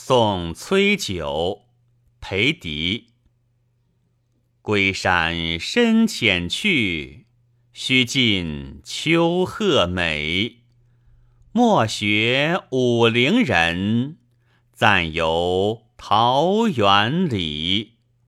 送崔九，裴迪。归山深浅去，须尽丘壑美。莫学武陵人，暂游桃源里。